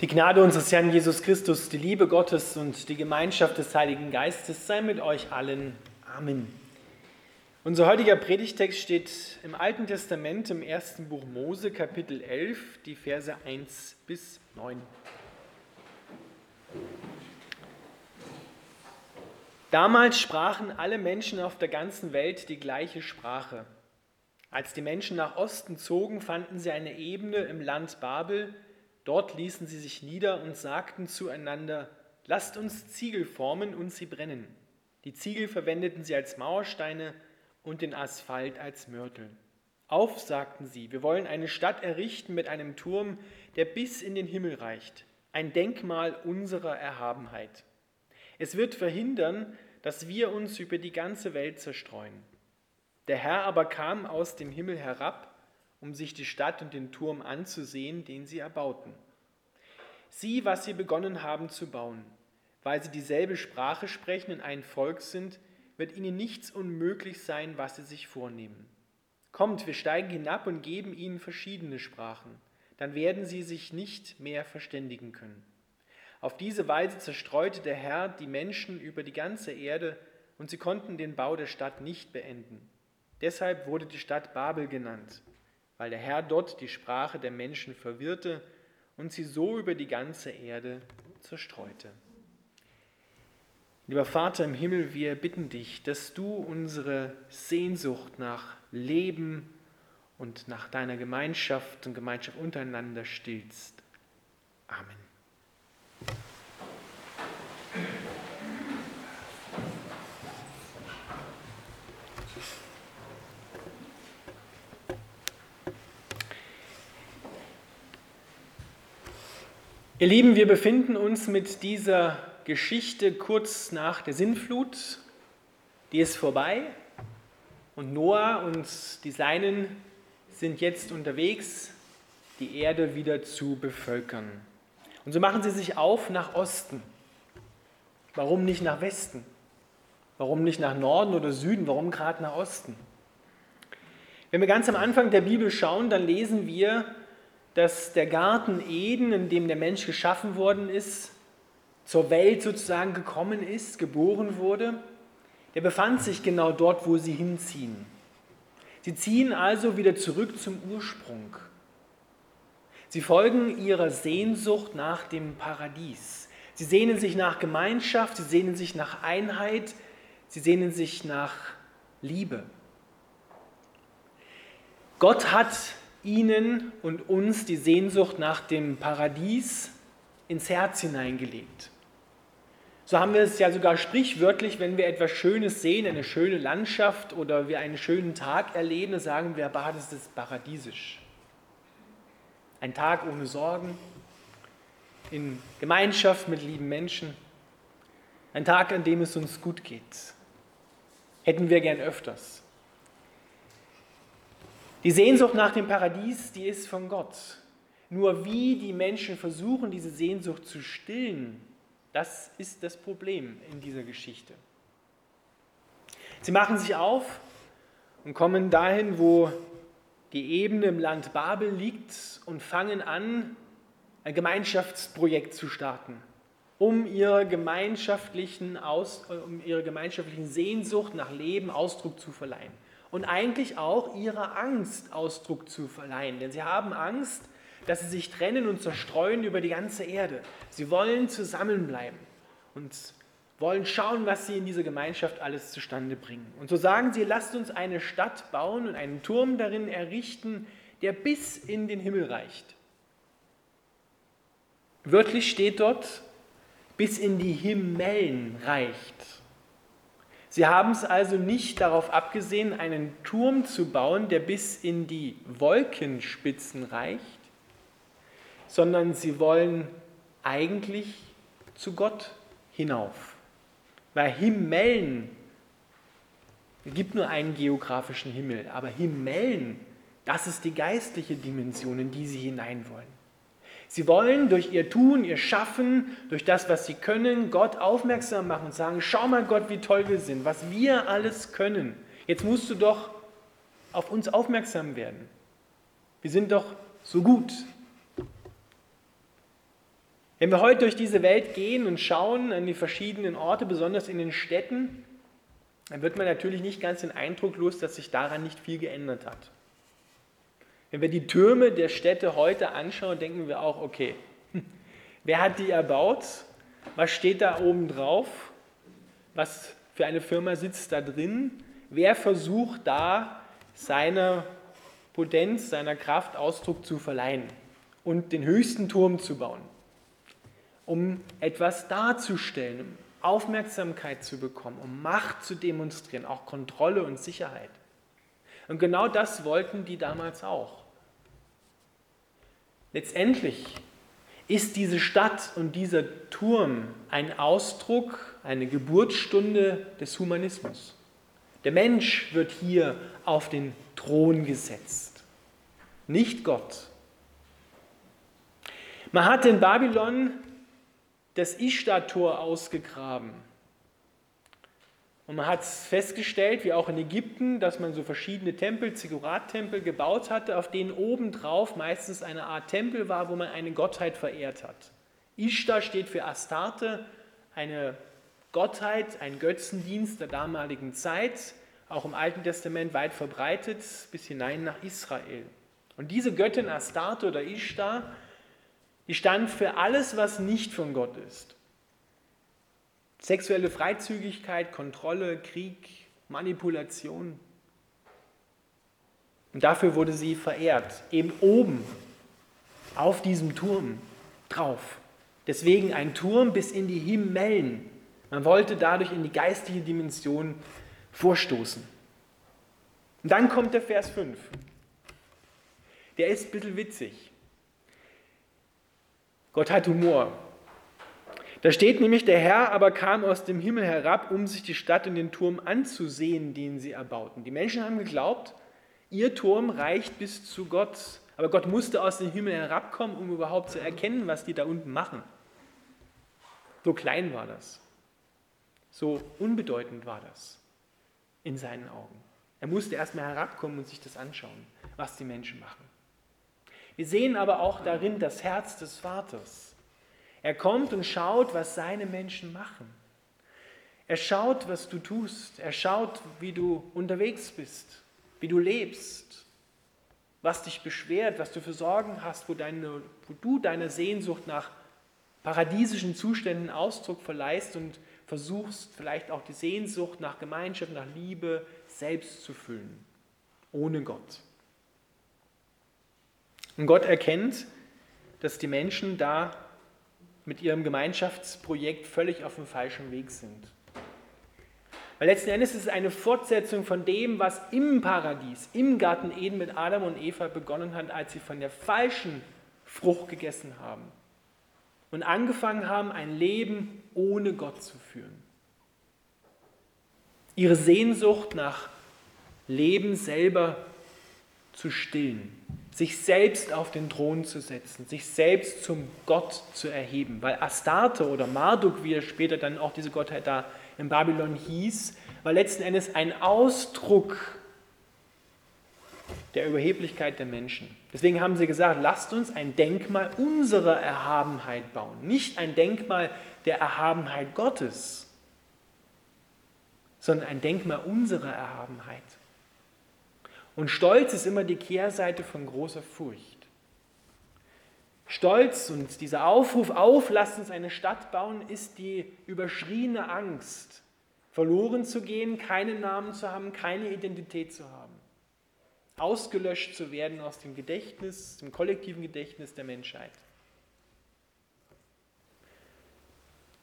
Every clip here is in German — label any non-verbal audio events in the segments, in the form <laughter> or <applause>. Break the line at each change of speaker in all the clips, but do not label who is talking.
Die Gnade unseres Herrn Jesus Christus, die Liebe Gottes und die Gemeinschaft des Heiligen Geistes sei mit euch allen. Amen. Unser heutiger Predigtext steht im Alten Testament im ersten Buch Mose, Kapitel 11, die Verse 1 bis 9. Damals sprachen alle Menschen auf der ganzen Welt die gleiche Sprache. Als die Menschen nach Osten zogen, fanden sie eine Ebene im Land Babel, Dort ließen sie sich nieder und sagten zueinander, lasst uns Ziegel formen und sie brennen. Die Ziegel verwendeten sie als Mauersteine und den Asphalt als Mörtel. Auf, sagten sie, wir wollen eine Stadt errichten mit einem Turm, der bis in den Himmel reicht, ein Denkmal unserer Erhabenheit. Es wird verhindern, dass wir uns über die ganze Welt zerstreuen. Der Herr aber kam aus dem Himmel herab um sich die Stadt und den Turm anzusehen, den sie erbauten. Sieh, was sie begonnen haben zu bauen. Weil sie dieselbe Sprache sprechen und ein Volk sind, wird ihnen nichts unmöglich sein, was sie sich vornehmen. Kommt, wir steigen hinab und geben ihnen verschiedene Sprachen, dann werden sie sich nicht mehr verständigen können. Auf diese Weise zerstreute der Herr die Menschen über die ganze Erde und sie konnten den Bau der Stadt nicht beenden. Deshalb wurde die Stadt Babel genannt weil der Herr dort die Sprache der Menschen verwirrte und sie so über die ganze Erde zerstreute. Lieber Vater im Himmel, wir bitten dich, dass du unsere Sehnsucht nach Leben und nach deiner Gemeinschaft und Gemeinschaft untereinander stillst. Amen. Ihr Lieben, wir befinden uns mit dieser Geschichte kurz nach der Sinnflut. Die ist vorbei und Noah und die Seinen sind jetzt unterwegs, die Erde wieder zu bevölkern. Und so machen sie sich auf nach Osten. Warum nicht nach Westen? Warum nicht nach Norden oder Süden? Warum gerade nach Osten? Wenn wir ganz am Anfang der Bibel schauen, dann lesen wir, dass der Garten Eden, in dem der Mensch geschaffen worden ist, zur Welt sozusagen gekommen ist, geboren wurde, der befand sich genau dort, wo sie hinziehen. Sie ziehen also wieder zurück zum Ursprung. Sie folgen ihrer Sehnsucht nach dem Paradies. Sie sehnen sich nach Gemeinschaft, sie sehnen sich nach Einheit, sie sehnen sich nach Liebe. Gott hat ihnen und uns die Sehnsucht nach dem Paradies ins Herz hineingelegt. So haben wir es ja sogar sprichwörtlich, wenn wir etwas Schönes sehen, eine schöne Landschaft oder wir einen schönen Tag erleben, sagen wir, das ist paradiesisch. Ein Tag ohne Sorgen, in Gemeinschaft mit lieben Menschen, ein Tag, an dem es uns gut geht. Hätten wir gern öfters. Die Sehnsucht nach dem Paradies, die ist von Gott. Nur wie die Menschen versuchen, diese Sehnsucht zu stillen, das ist das Problem in dieser Geschichte. Sie machen sich auf und kommen dahin, wo die Ebene im Land Babel liegt und fangen an, ein Gemeinschaftsprojekt zu starten, um ihrer gemeinschaftlichen, Aus, um ihrer gemeinschaftlichen Sehnsucht nach Leben Ausdruck zu verleihen und eigentlich auch ihrer Angst Ausdruck zu verleihen. Denn sie haben Angst, dass sie sich trennen und zerstreuen über die ganze Erde. Sie wollen zusammenbleiben und wollen schauen, was sie in dieser Gemeinschaft alles zustande bringen. Und so sagen sie, lasst uns eine Stadt bauen und einen Turm darin errichten, der bis in den Himmel reicht. Wörtlich steht dort, bis in die Himmelen reicht. Sie haben es also nicht darauf abgesehen, einen Turm zu bauen, der bis in die Wolkenspitzen reicht, sondern sie wollen eigentlich zu Gott hinauf. Weil Himmelen, es gibt nur einen geografischen Himmel, aber Himmelen, das ist die geistliche Dimension, in die sie hinein wollen. Sie wollen durch ihr Tun, ihr Schaffen, durch das, was sie können, Gott aufmerksam machen und sagen, schau mal Gott, wie toll wir sind, was wir alles können. Jetzt musst du doch auf uns aufmerksam werden. Wir sind doch so gut. Wenn wir heute durch diese Welt gehen und schauen an die verschiedenen Orte, besonders in den Städten, dann wird man natürlich nicht ganz den Eindruck los, dass sich daran nicht viel geändert hat. Wenn wir die Türme der Städte heute anschauen, denken wir auch, okay, <laughs> wer hat die erbaut? Was steht da oben drauf? Was für eine Firma sitzt da drin? Wer versucht da seiner Potenz, seiner Kraft Ausdruck zu verleihen und den höchsten Turm zu bauen, um etwas darzustellen, um Aufmerksamkeit zu bekommen, um Macht zu demonstrieren, auch Kontrolle und Sicherheit. Und genau das wollten die damals auch. Letztendlich ist diese Stadt und dieser Turm ein Ausdruck, eine Geburtsstunde des Humanismus. Der Mensch wird hier auf den Thron gesetzt, nicht Gott. Man hat in Babylon das Ishtar-Tor ausgegraben. Und man hat festgestellt, wie auch in Ägypten, dass man so verschiedene Tempel, Ziggurat-Tempel gebaut hatte, auf denen obendrauf meistens eine Art Tempel war, wo man eine Gottheit verehrt hat. Ishtar steht für Astarte, eine Gottheit, ein Götzendienst der damaligen Zeit, auch im Alten Testament weit verbreitet, bis hinein nach Israel. Und diese Göttin Astarte oder Ishtar, die stand für alles, was nicht von Gott ist. Sexuelle Freizügigkeit, Kontrolle, Krieg, Manipulation. Und dafür wurde sie verehrt, eben oben auf diesem Turm drauf. Deswegen ein Turm bis in die Himmelen. Man wollte dadurch in die geistige Dimension vorstoßen. Und dann kommt der Vers 5. Der ist ein bisschen witzig. Gott hat Humor. Da steht nämlich, der Herr aber kam aus dem Himmel herab, um sich die Stadt und den Turm anzusehen, den sie erbauten. Die Menschen haben geglaubt, ihr Turm reicht bis zu Gott. Aber Gott musste aus dem Himmel herabkommen, um überhaupt zu erkennen, was die da unten machen. So klein war das. So unbedeutend war das in seinen Augen. Er musste erstmal herabkommen und sich das anschauen, was die Menschen machen. Wir sehen aber auch darin das Herz des Vaters. Er kommt und schaut, was seine Menschen machen. Er schaut, was du tust. Er schaut, wie du unterwegs bist, wie du lebst, was dich beschwert, was du für Sorgen hast, wo, deine, wo du deiner Sehnsucht nach paradiesischen Zuständen Ausdruck verleihst und versuchst vielleicht auch die Sehnsucht nach Gemeinschaft, nach Liebe selbst zu füllen, ohne Gott. Und Gott erkennt, dass die Menschen da mit ihrem Gemeinschaftsprojekt völlig auf dem falschen Weg sind. Weil letzten Endes ist es eine Fortsetzung von dem, was im Paradies, im Garten Eden mit Adam und Eva begonnen hat, als sie von der falschen Frucht gegessen haben und angefangen haben, ein Leben ohne Gott zu führen. Ihre Sehnsucht nach Leben selber zu stillen sich selbst auf den Thron zu setzen, sich selbst zum Gott zu erheben. Weil Astarte oder Marduk, wie er später dann auch diese Gottheit da in Babylon hieß, war letzten Endes ein Ausdruck der Überheblichkeit der Menschen. Deswegen haben sie gesagt, lasst uns ein Denkmal unserer Erhabenheit bauen, nicht ein Denkmal der Erhabenheit Gottes, sondern ein Denkmal unserer Erhabenheit. Und Stolz ist immer die Kehrseite von großer Furcht. Stolz und dieser Aufruf auf, lasst uns eine Stadt bauen, ist die überschriene Angst, verloren zu gehen, keinen Namen zu haben, keine Identität zu haben, ausgelöscht zu werden aus dem Gedächtnis, dem kollektiven Gedächtnis der Menschheit.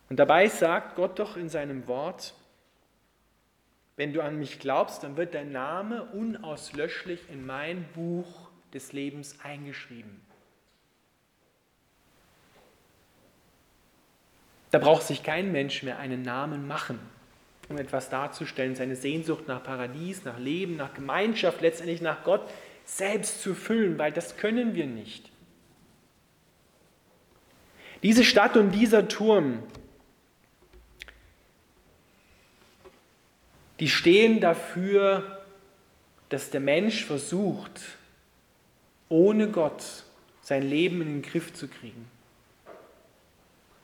Und dabei sagt Gott doch in seinem Wort, wenn du an mich glaubst, dann wird dein Name unauslöschlich in mein Buch des Lebens eingeschrieben. Da braucht sich kein Mensch mehr einen Namen machen, um etwas darzustellen, seine Sehnsucht nach Paradies, nach Leben, nach Gemeinschaft, letztendlich nach Gott selbst zu füllen, weil das können wir nicht. Diese Stadt und dieser Turm, die stehen dafür, dass der Mensch versucht, ohne Gott sein Leben in den Griff zu kriegen.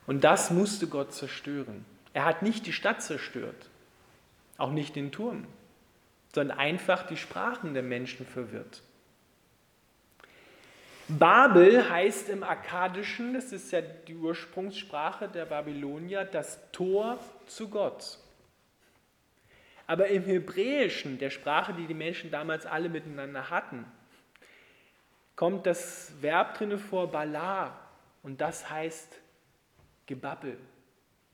Und das musste Gott zerstören. Er hat nicht die Stadt zerstört, auch nicht den Turm, sondern einfach die Sprachen der Menschen verwirrt. Babel heißt im Akkadischen, das ist ja die Ursprungssprache der Babylonier, das Tor zu Gott. Aber im Hebräischen, der Sprache, die die Menschen damals alle miteinander hatten, kommt das Verb drinne vor, Bala, und das heißt Gebabbel.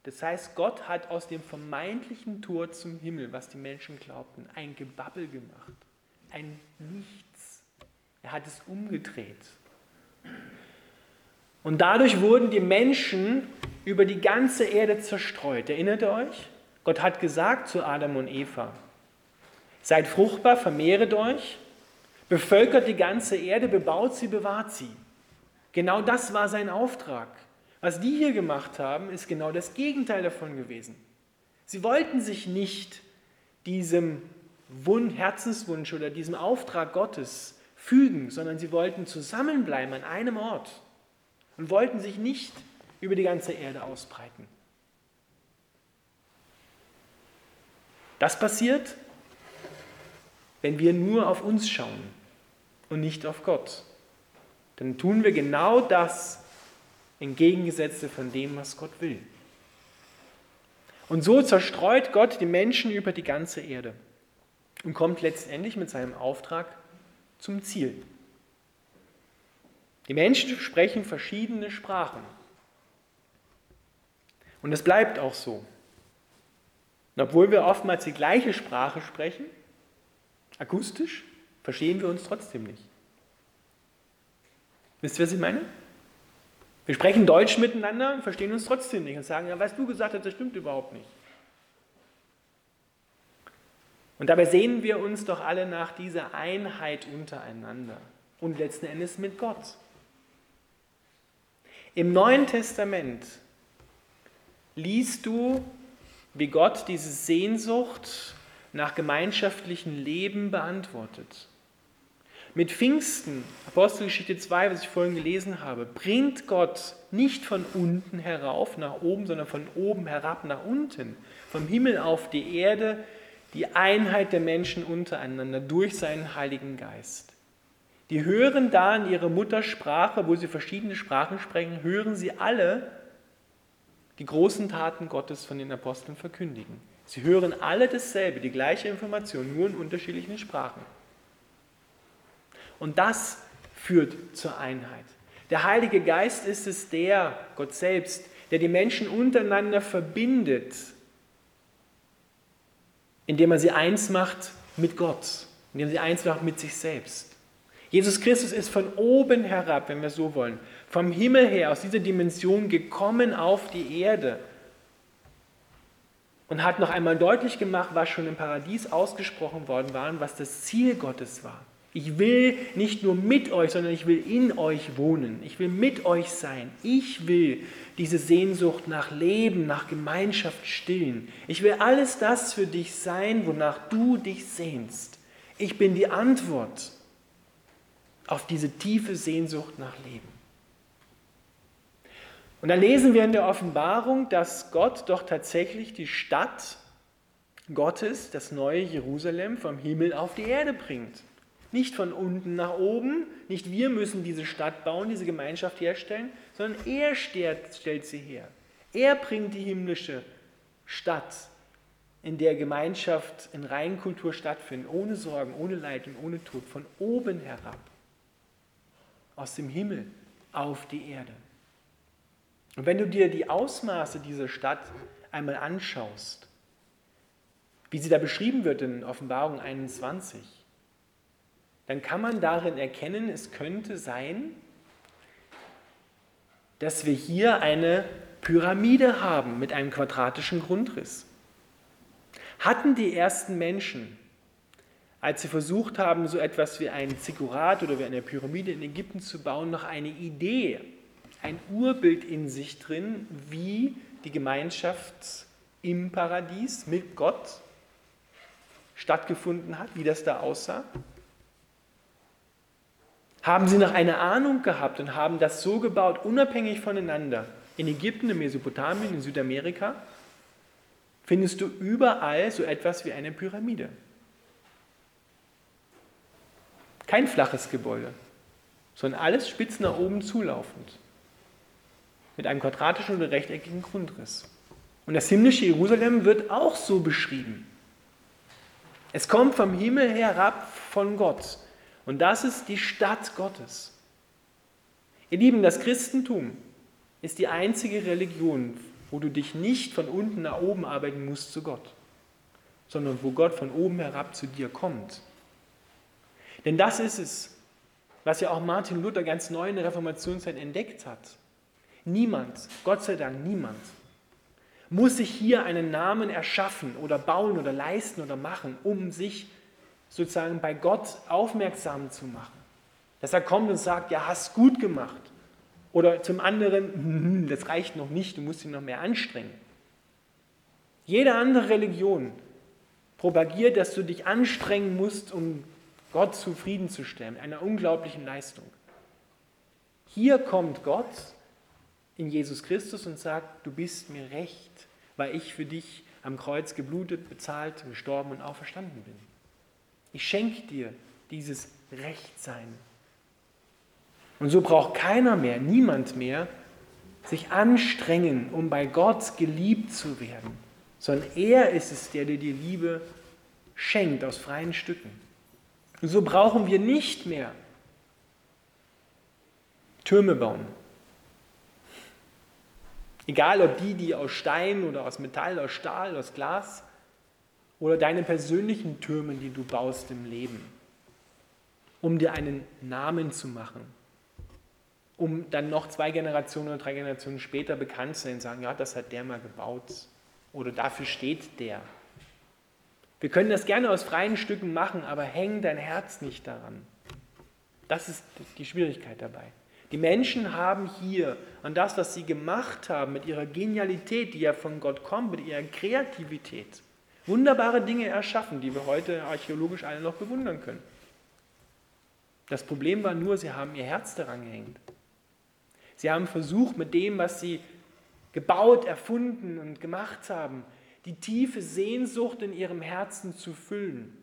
Das heißt, Gott hat aus dem vermeintlichen Tor zum Himmel, was die Menschen glaubten, ein Gebabbel gemacht, ein Nichts. Er hat es umgedreht. Und dadurch wurden die Menschen über die ganze Erde zerstreut. Erinnert ihr euch? Gott hat gesagt zu Adam und Eva, seid fruchtbar, vermehret euch, bevölkert die ganze Erde, bebaut sie, bewahrt sie. Genau das war sein Auftrag. Was die hier gemacht haben, ist genau das Gegenteil davon gewesen. Sie wollten sich nicht diesem Herzenswunsch oder diesem Auftrag Gottes fügen, sondern sie wollten zusammenbleiben an einem Ort und wollten sich nicht über die ganze Erde ausbreiten. Das passiert, wenn wir nur auf uns schauen und nicht auf Gott. Dann tun wir genau das entgegengesetzte von dem, was Gott will. Und so zerstreut Gott die Menschen über die ganze Erde und kommt letztendlich mit seinem Auftrag zum Ziel. Die Menschen sprechen verschiedene Sprachen. Und es bleibt auch so. Und obwohl wir oftmals die gleiche Sprache sprechen, akustisch, verstehen wir uns trotzdem nicht. Wisst ihr, was ich meine? Wir sprechen Deutsch miteinander und verstehen uns trotzdem nicht und sagen, ja, was du gesagt hast, das stimmt überhaupt nicht. Und dabei sehen wir uns doch alle nach dieser Einheit untereinander und letzten Endes mit Gott. Im Neuen Testament liest du, wie Gott diese Sehnsucht nach gemeinschaftlichem Leben beantwortet. Mit Pfingsten, Apostelgeschichte 2, was ich vorhin gelesen habe, bringt Gott nicht von unten herauf nach oben, sondern von oben herab nach unten, vom Himmel auf die Erde, die Einheit der Menschen untereinander durch seinen Heiligen Geist. Die hören da in ihrer Muttersprache, wo sie verschiedene Sprachen sprechen, hören sie alle die großen Taten Gottes von den Aposteln verkündigen. Sie hören alle dasselbe, die gleiche Information, nur in unterschiedlichen Sprachen. Und das führt zur Einheit. Der Heilige Geist ist es der, Gott selbst, der die Menschen untereinander verbindet indem er sie eins macht mit Gott, indem er sie eins macht mit sich selbst. Jesus Christus ist von oben herab, wenn wir so wollen, vom Himmel her, aus dieser Dimension gekommen auf die Erde und hat noch einmal deutlich gemacht, was schon im Paradies ausgesprochen worden war und was das Ziel Gottes war. Ich will nicht nur mit euch, sondern ich will in euch wohnen. Ich will mit euch sein. Ich will diese Sehnsucht nach Leben, nach Gemeinschaft stillen. Ich will alles das für dich sein, wonach du dich sehnst. Ich bin die Antwort auf diese tiefe Sehnsucht nach Leben. Und dann lesen wir in der Offenbarung, dass Gott doch tatsächlich die Stadt Gottes, das neue Jerusalem, vom Himmel auf die Erde bringt. Nicht von unten nach oben, nicht wir müssen diese Stadt bauen, diese Gemeinschaft herstellen, sondern er stellt sie her. Er bringt die himmlische Stadt, in der Gemeinschaft in Reinkultur stattfindet, ohne Sorgen, ohne Leid und ohne Tod, von oben herab, aus dem Himmel auf die Erde. Und wenn du dir die Ausmaße dieser Stadt einmal anschaust, wie sie da beschrieben wird in Offenbarung 21, dann kann man darin erkennen, es könnte sein, dass wir hier eine Pyramide haben mit einem quadratischen Grundriss. Hatten die ersten Menschen, als sie versucht haben, so etwas wie ein Ziggurat oder wie eine Pyramide in Ägypten zu bauen, noch eine Idee, ein Urbild in sich drin, wie die Gemeinschaft im Paradies mit Gott stattgefunden hat, wie das da aussah? Haben sie noch eine Ahnung gehabt und haben das so gebaut, unabhängig voneinander, in Ägypten, in Mesopotamien, in Südamerika, findest du überall so etwas wie eine Pyramide. Kein flaches Gebäude, sondern alles spitz nach oben zulaufend. Mit einem quadratischen oder rechteckigen Grundriss. Und das himmlische Jerusalem wird auch so beschrieben. Es kommt vom Himmel herab von Gott. Und das ist die Stadt Gottes. Ihr Lieben, das Christentum ist die einzige Religion, wo du dich nicht von unten nach oben arbeiten musst zu Gott, sondern wo Gott von oben herab zu dir kommt. Denn das ist es, was ja auch Martin Luther ganz neu in der Reformationszeit entdeckt hat. Niemand, Gott sei Dank niemand, muss sich hier einen Namen erschaffen oder bauen oder leisten oder machen, um sich sozusagen bei Gott aufmerksam zu machen. Dass er kommt und sagt, ja, hast gut gemacht. Oder zum anderen, hm, das reicht noch nicht, du musst dich noch mehr anstrengen. Jede andere Religion propagiert, dass du dich anstrengen musst, um Gott zufriedenzustellen, mit einer unglaublichen Leistung. Hier kommt Gott in Jesus Christus und sagt, du bist mir recht, weil ich für dich am Kreuz geblutet, bezahlt, gestorben und auferstanden bin. Ich schenke dir dieses Rechtsein. Und so braucht keiner mehr, niemand mehr, sich anstrengen, um bei Gott geliebt zu werden, sondern er ist es, der dir die Liebe schenkt aus freien Stücken. Und so brauchen wir nicht mehr Türme bauen, Egal ob die, die aus Stein oder aus Metall, aus Stahl, aus Glas oder deine persönlichen Türme, die du baust im Leben, um dir einen Namen zu machen, um dann noch zwei Generationen oder drei Generationen später bekannt zu sein und sagen, ja, das hat der mal gebaut oder dafür steht der. Wir können das gerne aus freien Stücken machen, aber häng dein Herz nicht daran. Das ist die Schwierigkeit dabei. Die Menschen haben hier an das, was sie gemacht haben, mit ihrer Genialität, die ja von Gott kommt, mit ihrer Kreativität, wunderbare Dinge erschaffen, die wir heute archäologisch alle noch bewundern können. Das Problem war nur, sie haben ihr Herz daran gehängt. Sie haben versucht, mit dem, was sie gebaut, erfunden und gemacht haben, die tiefe Sehnsucht in ihrem Herzen zu füllen.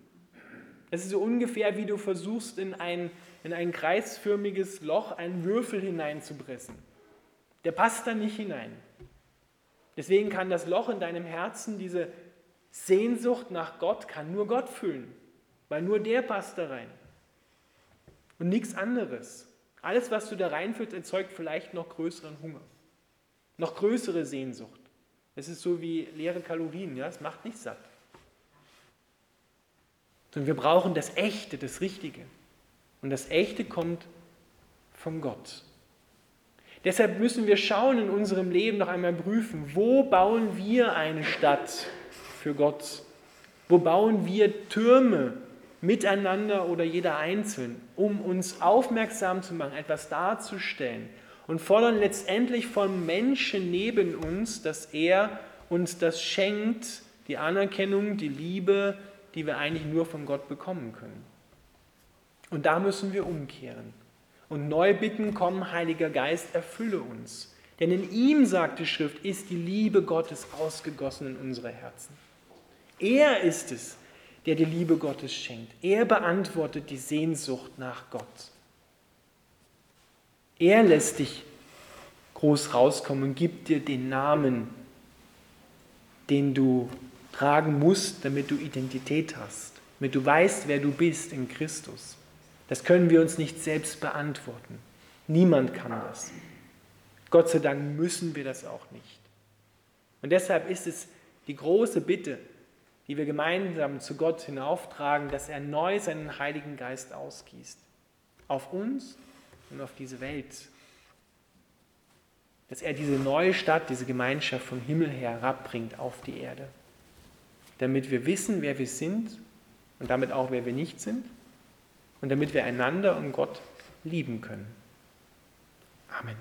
Es ist so ungefähr, wie du versuchst, in ein in ein kreisförmiges Loch einen Würfel hineinzupressen. Der passt da nicht hinein. Deswegen kann das Loch in deinem Herzen, diese Sehnsucht nach Gott, kann nur Gott füllen, weil nur der passt da rein. Und nichts anderes. Alles, was du da reinführst, erzeugt vielleicht noch größeren Hunger, noch größere Sehnsucht. Es ist so wie leere Kalorien, ja, es macht nicht satt. Sondern wir brauchen das Echte, das Richtige. Und das Echte kommt von Gott. Deshalb müssen wir schauen in unserem Leben noch einmal prüfen, wo bauen wir eine Stadt für Gott? Wo bauen wir Türme miteinander oder jeder einzeln, um uns aufmerksam zu machen, etwas darzustellen und fordern letztendlich vom Menschen neben uns, dass er uns das schenkt, die Anerkennung, die Liebe, die wir eigentlich nur von Gott bekommen können. Und da müssen wir umkehren und neu bitten, komm, Heiliger Geist, erfülle uns. Denn in ihm, sagt die Schrift, ist die Liebe Gottes ausgegossen in unsere Herzen. Er ist es, der die Liebe Gottes schenkt. Er beantwortet die Sehnsucht nach Gott. Er lässt dich groß rauskommen und gibt dir den Namen, den du tragen musst, damit du Identität hast, damit du weißt, wer du bist in Christus. Das können wir uns nicht selbst beantworten. Niemand kann das. Gott sei Dank müssen wir das auch nicht. Und deshalb ist es die große Bitte, die wir gemeinsam zu Gott hinauftragen, dass er neu seinen Heiligen Geist ausgießt. Auf uns und auf diese Welt. Dass er diese neue Stadt, diese Gemeinschaft vom Himmel her herabbringt auf die Erde. Damit wir wissen, wer wir sind und damit auch, wer wir nicht sind und damit wir einander und Gott lieben können. Amen.